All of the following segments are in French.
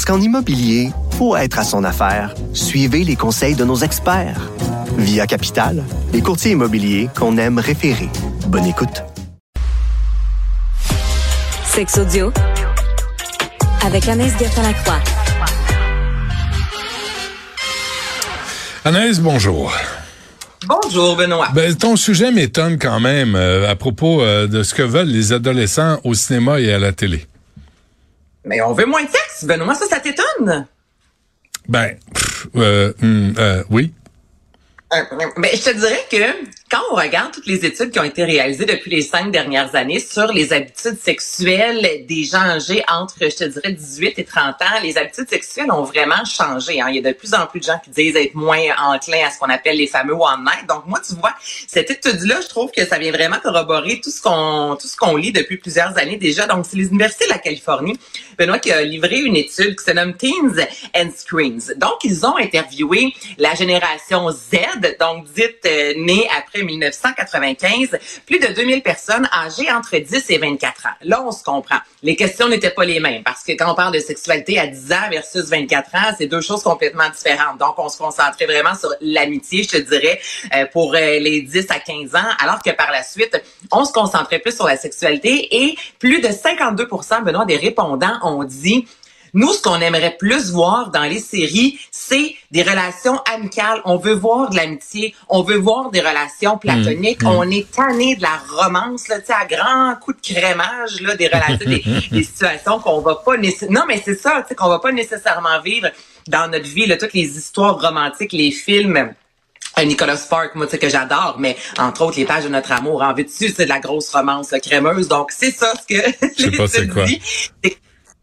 Parce qu'en immobilier, pour être à son affaire, suivez les conseils de nos experts. Via Capital, les courtiers immobiliers qu'on aime référer. Bonne écoute. Sex audio avec Anaïs Gertin-Lacroix. Anaïs, bonjour. Bonjour, Benoît. Ben, ton sujet m'étonne quand même euh, à propos euh, de ce que veulent les adolescents au cinéma et à la télé. Mais on veut moins de sexe, Benoît, ça, ça t'étonne? Ben, pff, euh, hum, euh, oui. Euh, Mais je te dirais que quand on regarde toutes les études qui ont été réalisées depuis les cinq dernières années sur les habitudes sexuelles des gens âgés entre, je te dirais, 18 et 30 ans, les habitudes sexuelles ont vraiment changé. Hein. Il y a de plus en plus de gens qui disent être moins enclins à ce qu'on appelle les fameux one night. Donc moi, tu vois, cette étude-là, je trouve que ça vient vraiment corroborer tout ce qu'on tout ce qu'on lit depuis plusieurs années déjà. Donc c'est les universités de la Californie, Benoît, qui a livré une étude qui se nomme Teens and Screens. Donc ils ont interviewé la génération Z, donc dite euh, née après 1995, plus de 2000 personnes âgées entre 10 et 24 ans. Là, on se comprend. Les questions n'étaient pas les mêmes parce que quand on parle de sexualité à 10 ans versus 24 ans, c'est deux choses complètement différentes. Donc, on se concentrait vraiment sur l'amitié, je te dirais, euh, pour euh, les 10 à 15 ans, alors que par la suite, on se concentrait plus sur la sexualité et plus de 52 Benoît, des répondants ont dit nous, ce qu'on aimerait plus voir dans les séries, c'est des relations amicales. On veut voir de l'amitié, on veut voir des relations platoniques. Mm, mm. On est tanné de la romance, là, tu sais, à grand coup de crémage, là, des relations, des, des situations qu'on va pas nécessairement... Non, mais c'est ça, tu sais, qu'on va pas nécessairement vivre dans notre vie, là, toutes les histoires romantiques, les films... Euh, Nicolas Spark, moi, tu sais, que j'adore, mais entre autres, les pages de notre amour en vue dessus, c'est de la grosse romance là, crémeuse. Donc, c'est ça ce que Je sais pas c'est quoi. dit.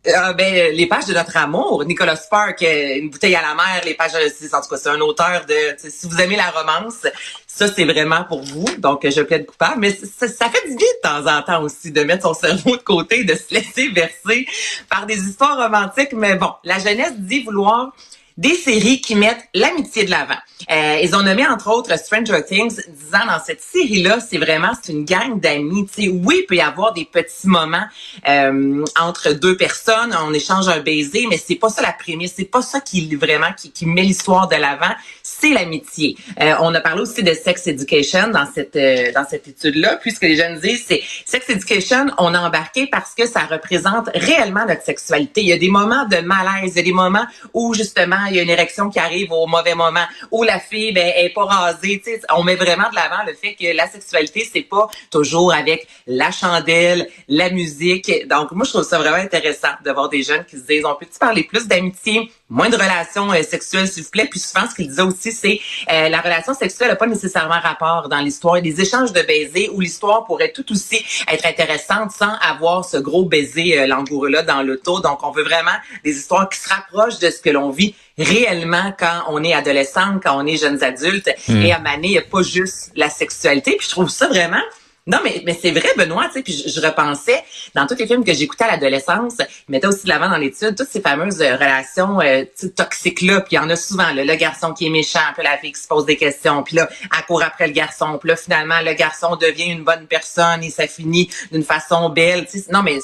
Euh, ben, les pages de notre amour, Nicolas Spark, euh, une bouteille à la mer, les pages, c'est- en tout cas, c'est un auteur de, si vous aimez la romance, ça, c'est vraiment pour vous. Donc, je plaide coupable. Mais ça fait du bien de temps en temps aussi de mettre son cerveau de côté, de se laisser verser par des histoires romantiques. Mais bon, la jeunesse dit vouloir des séries qui mettent l'amitié de l'avant. Euh, ils ont nommé entre autres Stranger Things, disant dans cette série-là, c'est vraiment c'est une gang d'amis. Oui, il peut y avoir des petits moments euh, entre deux personnes, on échange un baiser, mais c'est pas ça la prémisse, c'est pas ça qui vraiment qui, qui met l'histoire de l'avant, c'est l'amitié. Euh, on a parlé aussi de sex education dans cette euh, dans cette étude-là, puisque les jeunes disent c'est sex education, on a embarqué parce que ça représente réellement notre sexualité. Il y a des moments de malaise, il y a des moments où justement il y a une érection qui arrive au mauvais moment, où la fille ben, est pas rasée. Tu sais, on met vraiment de l'avant le fait que la sexualité c'est pas toujours avec la chandelle, la musique. Donc moi je trouve ça vraiment intéressant de voir des jeunes qui se disent on peut-tu parler plus d'amitié, moins de relations euh, sexuelles s'il vous plaît. Puis souvent ce qu'ils disaient aussi c'est euh, la relation sexuelle n'a pas nécessairement rapport dans l'histoire. Les échanges de baisers où l'histoire pourrait tout aussi être intéressante sans avoir ce gros baiser euh, langoureux là dans l'auto. Donc on veut vraiment des histoires qui se rapprochent de ce que l'on vit réellement quand on est adolescent, quand on est jeunes adultes. Et à Mané, il n'y a pas juste la sexualité. Puis je trouve ça vraiment non, mais, mais c'est vrai, Benoît, tu sais, puis je, je repensais, dans tous les films que j'écoutais à l'adolescence, ils mettaient aussi de l'avant dans l'étude toutes ces fameuses euh, relations euh, toxiques-là, puis il y en a souvent, là, le garçon qui est méchant, puis la fille qui se pose des questions, puis là, elle court après le garçon, puis là, finalement, le garçon devient une bonne personne et ça finit d'une façon belle, tu sais. Non, mais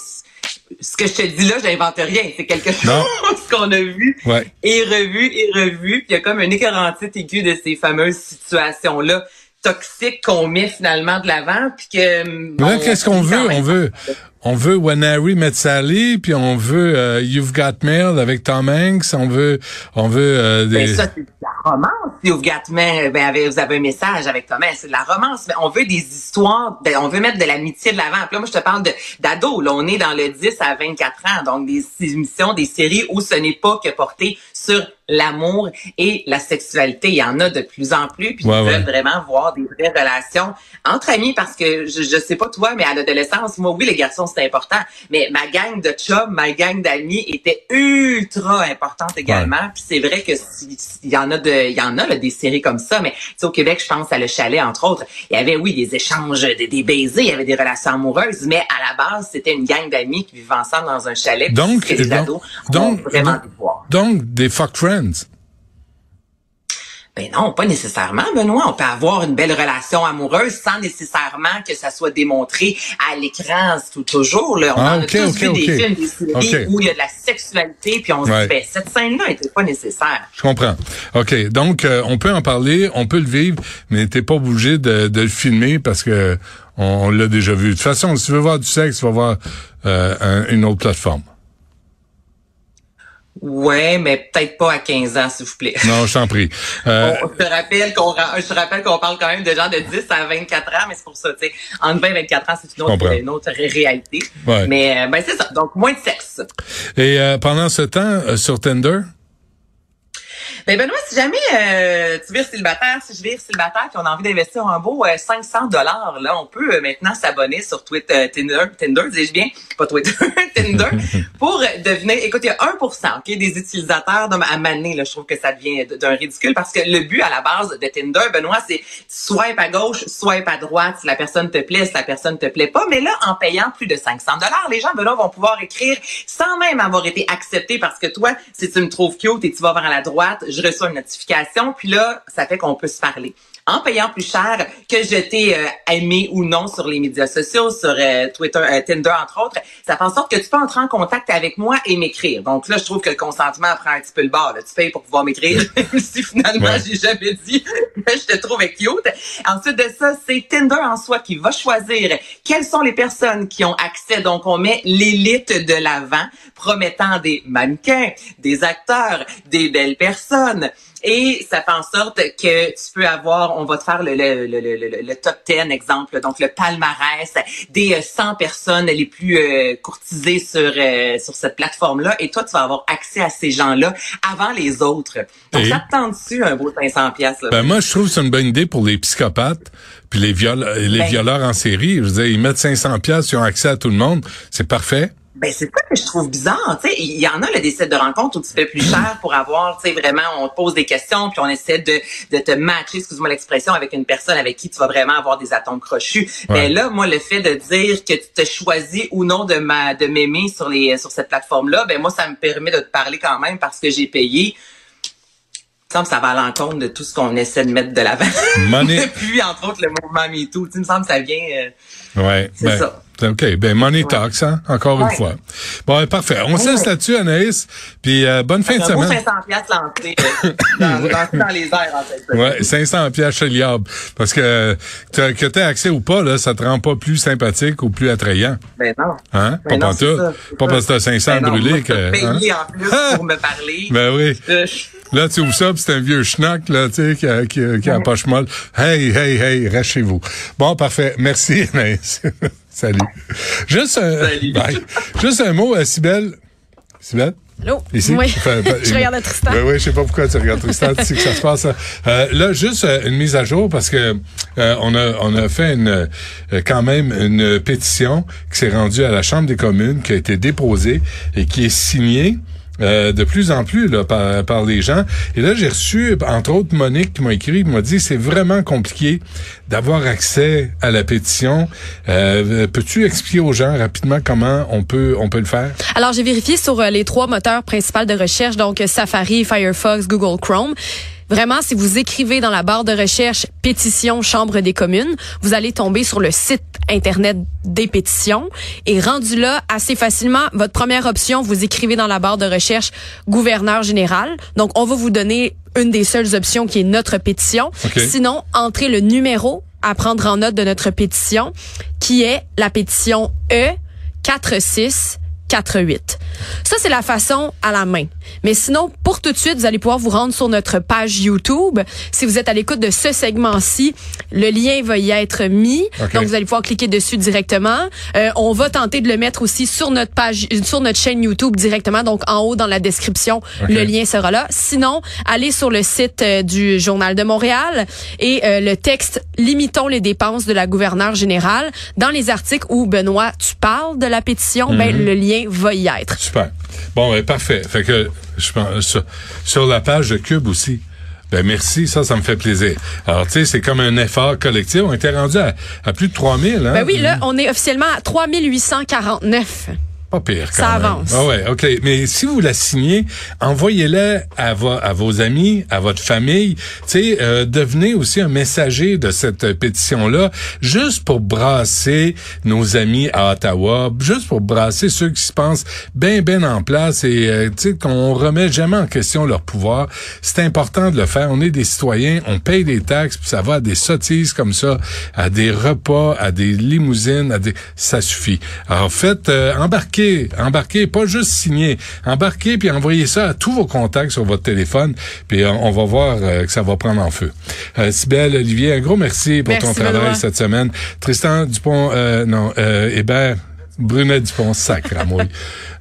ce que je te dis là, je n'invente rien, c'est quelque Non. chose qu'on a vu Ouais. et revu et revu. Puis il y a comme un écœurantite aigu de ces fameuses situations-là toxiques qu'on met finalement de l'avant. Puis que... Mais Là, qu'est-ce qu'on veut? On veut, on veut When Harry Met Sally, puis on veut euh, You've Got Mail avec Tom Hanks, on veut, on veut euh, des... Ben, ça, c'est de la romance. You've got me, ben, vous avez un message avec Thomas, c'est de la romance. Mais on veut des histoires, ben, on veut mettre de l'amitié de l'avant. Là, moi, je te parle de d'ado. Là, on est dans le 10 à 24 ans. Donc, des émissions, des séries où ce n'est pas que porté sur l'amour et la sexualité. Il y en a de plus en plus, puis Ouais, ils ouais. veulent vraiment voir des vraies relations entre amis parce que je, je sais pas toi, mais à l'adolescence, moi oui, les garçons c'était important, mais ma gang de chums, ma gang d'amis était ultra importante également. Puis c'est vrai que si- si- il y en a de, il y en a là, des séries comme ça, mais au Québec, je pense à Le Chalet entre autres, il y avait oui des échanges, des, des baisers, il y avait des relations amoureuses, mais à la base c'était une gang d'amis qui vivaient ensemble dans un chalet. Donc, les donc, ados donc, vraiment donc, envie de voir. donc, des fuck friends. Ben non, pas nécessairement, Benoît. On peut avoir une belle relation amoureuse sans nécessairement que ça soit démontré à l'écran tout toujours. Là. On Ah, en a tous ok, vu des films, des séries où il y a de la sexualité, puis on se dit, ben, cette scène-là n'était pas nécessaire. Je comprends. OK. Donc, euh, on peut en parler, on peut le vivre, mais t'es pas obligé de, de le filmer parce que on, on l'a déjà vu. De toute façon, si tu veux voir du sexe, tu vas voir euh, un- une autre plateforme. Ouais, mais peut-être pas à 15 ans, s'il vous plaît. Non, je t'en prie. Euh, On- je te rappelle qu'on je te rappelle qu'on parle quand même de gens de 10 à 24 ans, mais c'est pour ça, tu sais, entre 20 et 24 ans, c'est une autre, une autre ré- réalité. Ouais. Mais euh, ben c'est ça. Donc moins de sexe. et euh, pendant ce temps, euh, sur Tinder, Ben Benoît, si jamais euh, tu vires célibataire, si je vire célibataire, puis on a envie d'investir un beau euh, 500 dollars, là, on peut euh, maintenant s'abonner sur Twitter, euh, Tinder, Tinder, dis-je bien, pas Twitter, Tinder, pour euh, devenir. Écoute, il y a 1% ok, des utilisateurs de, à maner, là, je trouve que ça devient d'un ridicule parce que le but à la base de Tinder, Benoît, c'est swipe à gauche, swipe à droite, si la personne te plaît, si la personne te plaît pas. Mais là, en payant plus de 500 dollars, les gens, Benoît, vont pouvoir écrire sans même avoir été acceptés parce que toi, si tu me trouves cute et tu vas vers la droite, je reçois une notification, puis là, ça fait qu'on peut se parler. En payant plus cher que je t'ai euh, aimé ou non sur les médias sociaux, sur euh, Twitter, euh, Tinder entre autres, ça fait en sorte que tu peux entrer en contact avec moi et m'écrire. Donc là, je trouve que le consentement prend un petit peu le bord. Là. Tu payes pour pouvoir m'écrire, même si finalement Ouais. j'ai jamais dit que je te trouvais cute. Ensuite de ça, c'est Tinder en soi qui va choisir quelles sont les personnes qui ont accès. Donc on met l'élite de l'avant, promettant des mannequins, des acteurs, des belles personnes. Et ça fait en sorte que tu peux avoir, on va te faire le, le, le, le, le- le top 10 exemple, donc le palmarès des euh, 100 personnes les plus euh, courtisées sur euh, sur cette plateforme-là. Et toi, tu vas avoir accès à ces gens-là avant les autres. Donc, Et? ça te tente dessus un beau 500 pièces ben moi, je trouve que c'est une bonne idée pour les psychopathes puis les, viol les Ben. violeurs en série. Je veux dire, ils mettent 500 pièces, ils ont accès à tout le monde. C'est parfait. Ben c'est ça que je trouve bizarre, tu sais, il y en a là, des sites de rencontres où tu fais plus cher pour avoir, tu sais vraiment on te pose des questions puis on essaie de, de te matcher, excuse-moi l'expression, avec une personne avec qui tu vas vraiment avoir des atomes crochus. Mais là moi le fait de dire que tu te choisis ou non de ma de m'aimer sur les sur cette plateforme là, ben moi ça me permet de te parler quand même parce que j'ai payé. Semble que ça va à l'encontre de tout ce qu'on essaie de mettre de l'avant. Money- Depuis, entre autres, le mouvement MeToo. Il me semble que ça vient... euh, Ouais. C'est ben, ça. OK. Ben, money talks, hein, encore une fois. Bon, ben, parfait. On se laisse là-dessus, Anaïs. Puis, euh, bonne fin de un beau semaine. 500 piastres lancé euh, dans, dans, dans les airs, en fait. Ouais, 500 pièces chez Liab. Parce que t'as- que tu accès ou pas, là, ça te rend pas plus sympathique ou plus attrayant. Ben non. Hein? Ben pas non, ça, Pas ça. parce que t'as 500 Ben brûlés que... hein? en plus Ah! pour me parler. Ben oui. Euh, Là, tu ouvres ça, puis c'est un vieux schnack, là, tu sais, qui a, qui a, qui a la poche molle. Hey, hey, hey, reste chez vous. Bon, parfait. Merci, Anaïs. Salut. Juste un, Salut. bye. Juste un mot à Sibelle. Sibelle? Allô? Ici? Oui. Enfin, ben, je regarde Tristan. Ben oui, je sais pas pourquoi tu regardes Tristan, tu sais que ça se passe. hein. Euh, là, juste euh, une mise à jour parce que euh, on a on a fait une euh, quand même une pétition qui s'est rendue à la Chambre des communes, qui a été déposée et qui est signée. Euh, de plus en plus là, par, par les gens. Et là, j'ai reçu, entre autres, Monique qui m'a écrit, qui m'a dit c'est vraiment compliqué d'avoir accès à la pétition. Euh, Peux-tu expliquer aux gens rapidement comment on peut on peut le faire? Alors, j'ai vérifié sur euh, les trois moteurs principaux de recherche, donc Safari, Firefox, Google Chrome. Vraiment, si vous écrivez dans la barre de recherche pétition Chambre des communes, vous allez tomber sur le site Internet des pétitions. Et rendu là, assez facilement, votre première option, vous écrivez dans la barre de recherche gouverneur général. Donc, on va vous donner une des seules options qui est notre pétition. Sinon, entrez le numéro à prendre en note de notre pétition, qui est la pétition E 46 88. Ça, c'est la façon à la main. Mais sinon, pour tout de suite, vous allez pouvoir vous rendre sur notre page YouTube. Si vous êtes à l'écoute de ce segment-ci, le lien va y être mis. Donc, vous allez pouvoir cliquer dessus directement. Euh, on va tenter de le mettre aussi sur notre page, sur notre chaîne YouTube directement. Donc, en haut dans la description, le lien sera là. Sinon, allez sur le site euh, du Journal de Montréal et euh, le texte Limitons les dépenses de la gouverneure générale. Dans les articles où, Benoît, tu parles de la pétition, ben, Mhm. le lien va y être. Super. Bon, ben, parfait. Fait que je pense sur, sur la page de Cube aussi. Ben merci, ça, ça me fait plaisir. Alors, tu sais, c'est comme un effort collectif. On était rendu à, à plus de 3000, hein? Ben oui, là, on est officiellement à 3849. Pas pire, quand Ça même. avance. Ah ouais, OK. Mais si vous la signez, envoyez-la à, vo- à vos amis, à votre famille. Tu sais, euh, devenez aussi un messager de cette pétition-là, juste pour brasser nos amis à Ottawa, juste pour brasser ceux qui se pensent bien, bien en place et, euh, tu sais, qu'on remet jamais en question leur pouvoir. C'est important de le faire. On est des citoyens, on paye des taxes, puis ça va à des sottises comme ça, à des repas, à des limousines, à des... Ça suffit. Alors, faites, euh, embarquez, embarquez, pas juste signer. Embarquez, puis envoyez ça à tous vos contacts sur votre téléphone, puis euh, on va voir euh, que ça va prendre en feu. Euh, Sybelle, Olivier, un gros merci pour Merci, ton travail Benoît. cette semaine. Tristan Dupont, euh, non, Hébert, Brunet Dupont, sacre à mouille.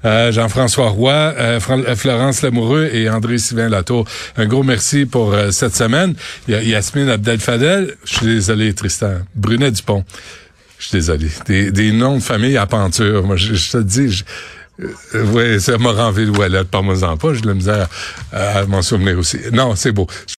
Euh, Jean-François Roy, euh, Florence Lamoureux et André Sylvain Latour. Un gros merci pour euh, cette semaine. Y Yasmine Abdel-Fadel. Je suis désolé, Tristan. Brunet Dupont. Je suis désolé. Des, des noms de famille à penture. Moi, je, je te dis, je, euh, ouais, ça m'a renvé le wallet. Par moi en pas. J'ai de la misère à, à m'en souvenir aussi. Non, c'est beau.